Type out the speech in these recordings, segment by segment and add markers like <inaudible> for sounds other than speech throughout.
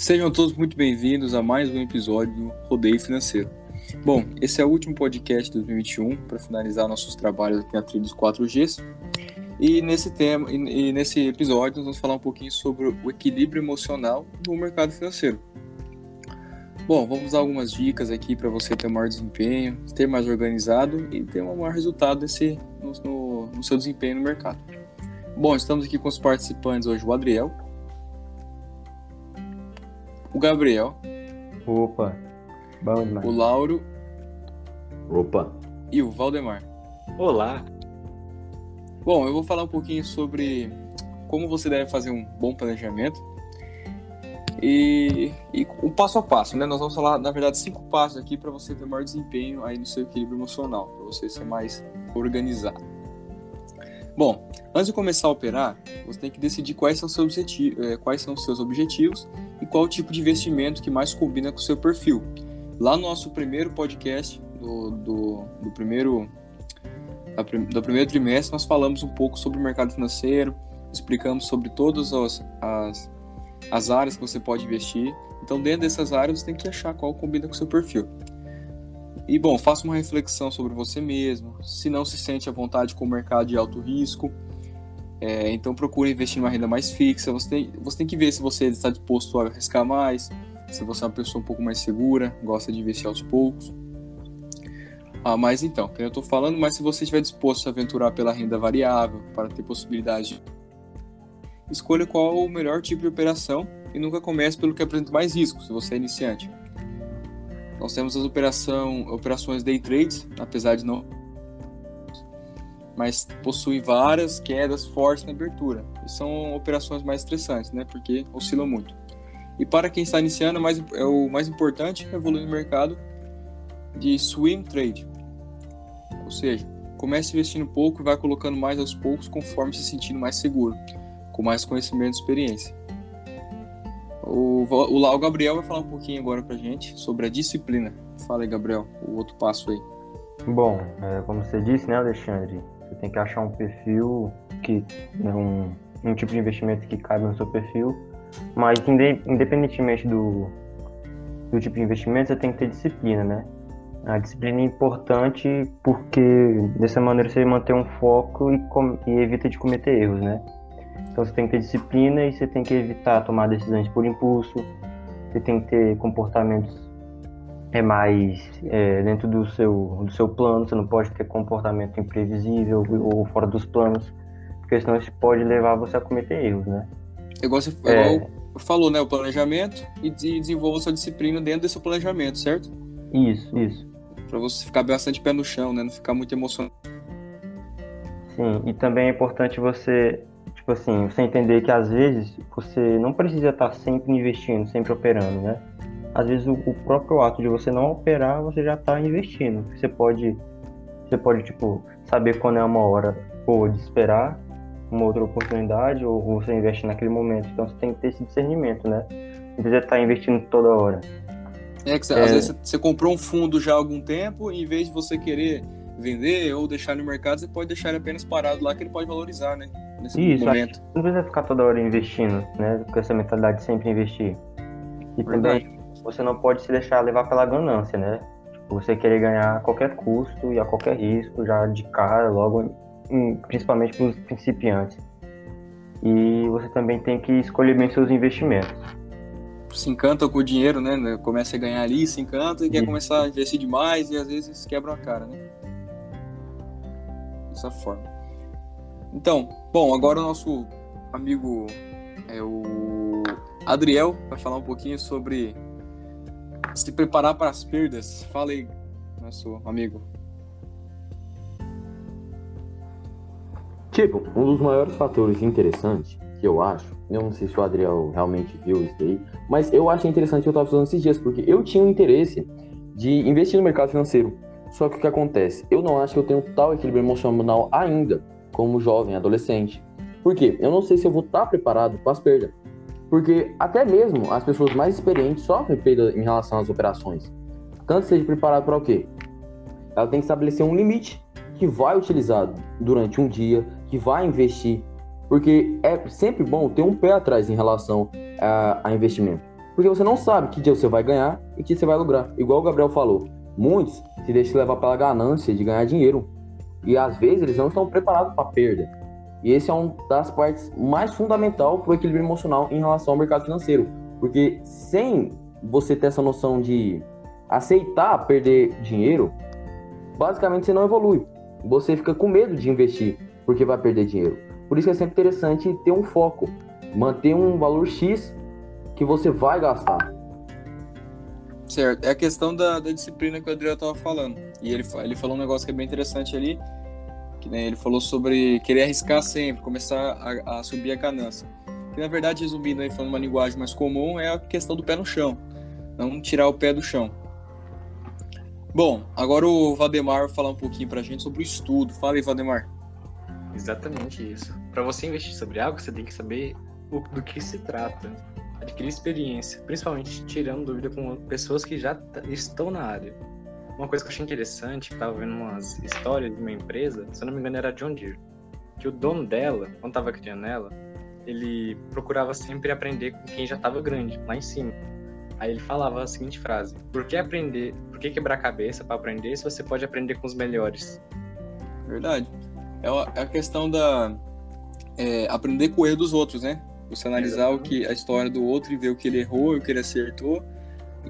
Sejam todos muito bem-vindos a mais um episódio do Rodeio Financeiro. Bom, esse é o último podcast de 2021 para finalizar nossos trabalhos aqui na trilha dos 4Gs. E nesse tema, e nesse episódio, nós vamos falar um pouquinho sobre o equilíbrio emocional no mercado financeiro. Bom, vamos dar algumas dicas aqui para você ter maior desempenho, ter mais organizado e ter um maior resultado desse, no, no, no seu desempenho no mercado. Bom, estamos aqui com os participantes hoje, o Adriel, o Gabriel. Opa, bom demais. O Lauro. Opa. E o Valdemar. Olá. Bom, eu vou falar um pouquinho sobre como você deve fazer um bom planejamento e, e o passo a passo, né? Nós vamos falar, na verdade, cinco passos aqui para você ter maior desempenho aí no seu equilíbrio emocional, para você ser mais organizado. Bom, antes de começar a operar, você tem que decidir quais são, seus objetivos, eh, quais são os seus objetivos qual tipo de investimento que mais combina com o seu perfil. Lá no nosso primeiro podcast, do, do, do primeiro, do primeiro trimestre, nós falamos um pouco sobre o mercado financeiro, explicamos sobre todas as, as, as áreas que você pode investir. Então, dentro dessas áreas, você tem que achar qual combina com o seu perfil. E bom, faça uma reflexão sobre você mesmo. Se não se sente à vontade com o mercado de alto risco, é, então procure investir numa renda mais fixa. Você tem, você tem que ver se você está disposto a arriscar mais, se você é uma pessoa um pouco mais segura, gosta de investir aos poucos. Ah, mas então, eu estou falando, mas se você estiver disposto a aventurar pela renda variável, para ter possibilidade de... Escolha qual o melhor tipo de operação e nunca comece pelo que apresenta mais risco, se você é iniciante. Nós temos as operação, operações day trades, apesar de não mas possui várias quedas fortes na abertura. E são operações mais estressantes, né? Porque oscilam muito. E para quem está iniciando, é, mais, é o mais importante é evoluir no mercado de swing trade. Ou seja, comece investindo pouco e vai colocando mais aos poucos conforme se sentindo mais seguro, com mais conhecimento e experiência. O, o, o Gabriel vai falar um pouquinho agora pra gente sobre a disciplina. Fala aí, Gabriel, o outro passo aí. Bom, é, como você disse, né, Alexandre, você tem que achar um perfil que né, um, um tipo de investimento que cabe no seu perfil, mas independentemente do, do tipo de investimento, você tem que ter disciplina, né? A disciplina é importante porque dessa maneira você mantém um foco e, e evita de cometer erros, né? Então você tem que ter disciplina e você tem que evitar tomar decisões por impulso, você tem que ter comportamentos é mais é, dentro do seu, do seu plano, você não pode ter comportamento imprevisível ou fora dos planos, porque senão isso pode levar você a cometer erros, né? Igual você é... igual falou, né? O planejamento e desenvolva sua disciplina dentro desse planejamento, certo? Isso, isso. Para você ficar bastante pé no chão, né? Não ficar muito emocionado. Sim, e também é importante você, tipo assim, você entender que às vezes você não precisa estar sempre investindo, sempre operando, né? Às vezes o, o, próprio ato de você não operar, você já está investindo. Você pode, você pode tipo saber quando é uma hora ou de esperar uma outra oportunidade ou você investe naquele momento. Então você tem que ter esse discernimento, né? Não precisa estar investindo toda hora. É que é... às vezes você comprou um fundo já há algum tempo, e em vez de você querer vender ou deixar no mercado, você pode deixar ele apenas parado lá que ele pode valorizar, né? Nesse Isso, momento. Não precisa ficar toda hora investindo, né? Com essa mentalidade de sempre investir. E Verdade. também você não pode se deixar levar pela ganância, né? Tipo, você querer ganhar a qualquer custo e a qualquer risco, já de cara, logo, principalmente para os principiantes. E você também tem que escolher bem seus investimentos. Se encanta com o dinheiro, né? Começa a ganhar ali, se encanta e quer começar a investir demais e às vezes quebra a cara, né? Dessa forma. Então, bom, agora o nosso amigo é o Adriel vai falar um pouquinho sobre se preparar para as perdas. Fala aí, nosso amigo. Tipo, um dos maiores fatores interessantes que eu acho, eu não sei se o Adriel realmente viu isso aí, mas eu achei interessante eu estava falando esses dias, porque eu tinha um interesse de investir no mercado financeiro. Só que o que acontece? Eu não acho que eu tenho tal equilíbrio emocional ainda, como jovem, adolescente. Por quê? Eu não sei se eu vou estar preparado para as perdas. Porque até mesmo as pessoas mais experientes sofrem perda em relação às operações. Tanto seja preparado para o quê? Ela tem que estabelecer um limite que vai utilizar durante um dia, que vai investir, porque é sempre bom ter um pé atrás em relação a, a investimento. Porque você não sabe que dia você vai ganhar e que você vai lucrar. Igual o Gabriel falou, muitos se deixam levar pela ganância de ganhar dinheiro. E às vezes eles não estão preparados para perda. E esse é uma das partes mais fundamental para o equilíbrio emocional em relação ao mercado financeiro. Porque sem você ter essa noção de aceitar perder dinheiro, basicamente você não evolui. Você fica com medo de investir porque vai perder dinheiro. Por isso é sempre interessante ter um foco, manter um valor X que você vai gastar. Certo, é a questão da, da disciplina que o Adriano estava falando. E ele, ele falou um negócio que é bem interessante ali, que né, ele falou sobre querer arriscar sempre, começar a, a subir a ganância. Que na verdade, resumindo aí, falando uma linguagem mais comum, é a questão do pé no chão. Não tirar o pé do chão. Bom, agora o Valdemar vai falar um pouquinho pra gente sobre o estudo. Fala aí, Valdemar. Exatamente isso. Para você investir sobre algo, você tem que saber o, do que se trata, adquirir experiência, principalmente tirando dúvida com pessoas que já estão na área. Uma coisa que eu achei interessante, que estava vendo umas histórias de uma empresa, se eu não me engano era a John Deere, que o dono dela, quando estava criando ela, ele procurava sempre aprender com quem já estava grande, lá em cima. Aí ele falava a seguinte frase: Por que aprender, por que quebrar a cabeça para aprender se você pode aprender com os melhores? Verdade. É a é questão da é, aprender com o erro dos outros, né? Você analisar o que a história do outro e ver o que ele errou, o que ele acertou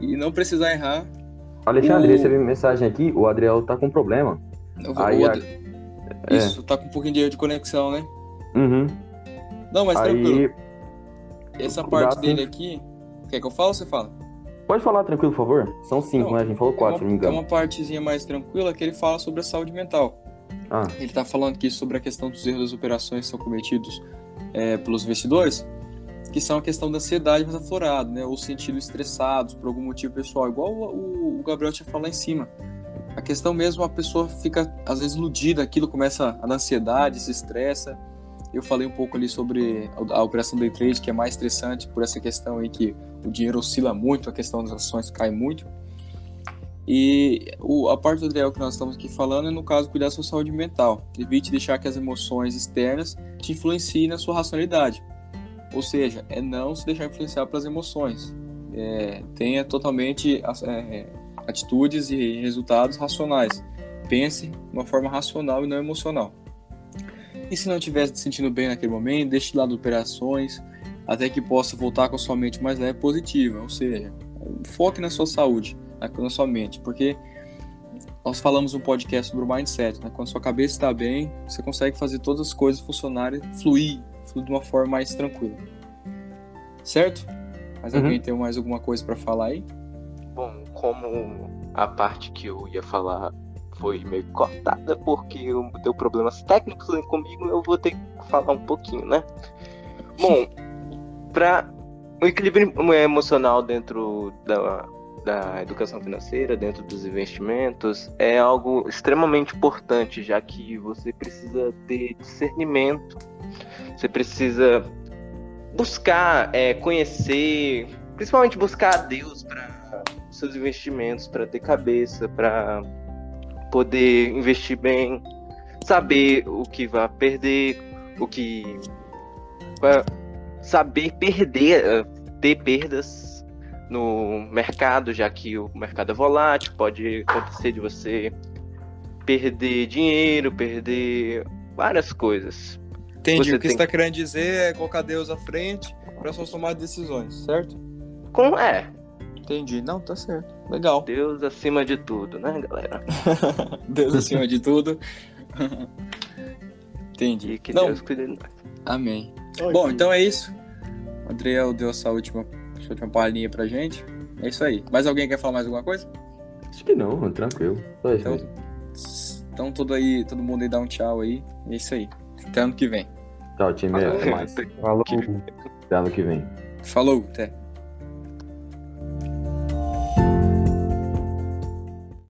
e não precisar errar. Alexandre, o... recebi mensagem aqui, o Adriel tá com problema. Aí, Ad... Isso, é. tá com um pouquinho de erro de conexão, né? Uhum. Não, mas Aí... tranquilo. Essa parte dele aqui, quer que eu fale ou você fala? Pode falar tranquilo, por favor? São cinco, não, né? A gente falou quatro, é uma, não me engano. É uma partezinha mais tranquila que ele fala sobre a saúde mental. Ah. Ele está falando aqui sobre a questão dos erros das operações que são cometidos é, pelos investidores, que são a questão da ansiedade mais aflorada, né? Ou sentido estressados por algum motivo pessoal, igual o, o Gabriel tinha falado lá em cima. A questão mesmo, a pessoa fica às vezes iludida, aquilo começa a ansiedade, se estressa. Eu falei um pouco ali sobre a, a operação day trade, que é mais estressante por essa questão aí que o dinheiro oscila muito, a questão das ações cai muito. E o, a parte do Adriel que nós estamos aqui falando é, no caso, cuidar da sua saúde mental. Evite deixar que as emoções externas te influenciem na sua racionalidade. Ou seja, é não se deixar influenciar pelas emoções. É, tenha totalmente é, atitudes e resultados racionais. Pense de uma forma racional e não emocional. E se não estiver se sentindo bem naquele momento, deixe de lado operações até que possa voltar com a sua mente mais leve positiva. Ou seja, foque na sua saúde na sua mente, porque nós falamos um podcast sobre o mindset, né? Quando sua cabeça está bem, você consegue fazer todas as coisas funcionarem, fluir, fluir de uma forma mais tranquila. Certo? Mas uhum. alguém tem mais alguma coisa para falar aí? Bom, como a parte que eu ia falar foi meio cortada porque eu deu problemas técnicos comigo, eu vou ter que falar um pouquinho, né? Bom, <laughs> para o equilíbrio emocional dentro da da educação financeira, dentro dos investimentos, é algo extremamente importante, já que você precisa ter discernimento, você precisa buscar é, conhecer, principalmente buscar a Deus para seus investimentos, para ter cabeça, para poder investir bem, saber o que vai perder, o que saber perder, ter perdas no mercado, já que o mercado é volátil, pode acontecer de você perder dinheiro, perder várias coisas. Entendi. Você o que tem... você está querendo dizer é colocar Deus à frente para suas tomadas de decisões, certo? Com é. Entendi. Não, tá certo. Legal. Deus acima de tudo, né, galera? <laughs> Deus acima de tudo. <laughs> Entendi. E que Não. Deus cuide de nós. Amém. Oi, Bom, então é isso. Adriel deu essa última essa última palhinha pra gente. É isso aí. Mais alguém quer falar mais alguma coisa? Acho que não, tranquilo. Só então, então todo, aí, todo mundo aí dá um tchau aí. É isso aí. Até ano que vem. Tchau, time. Até mais. Falou. Até ano que vem. Falou, até.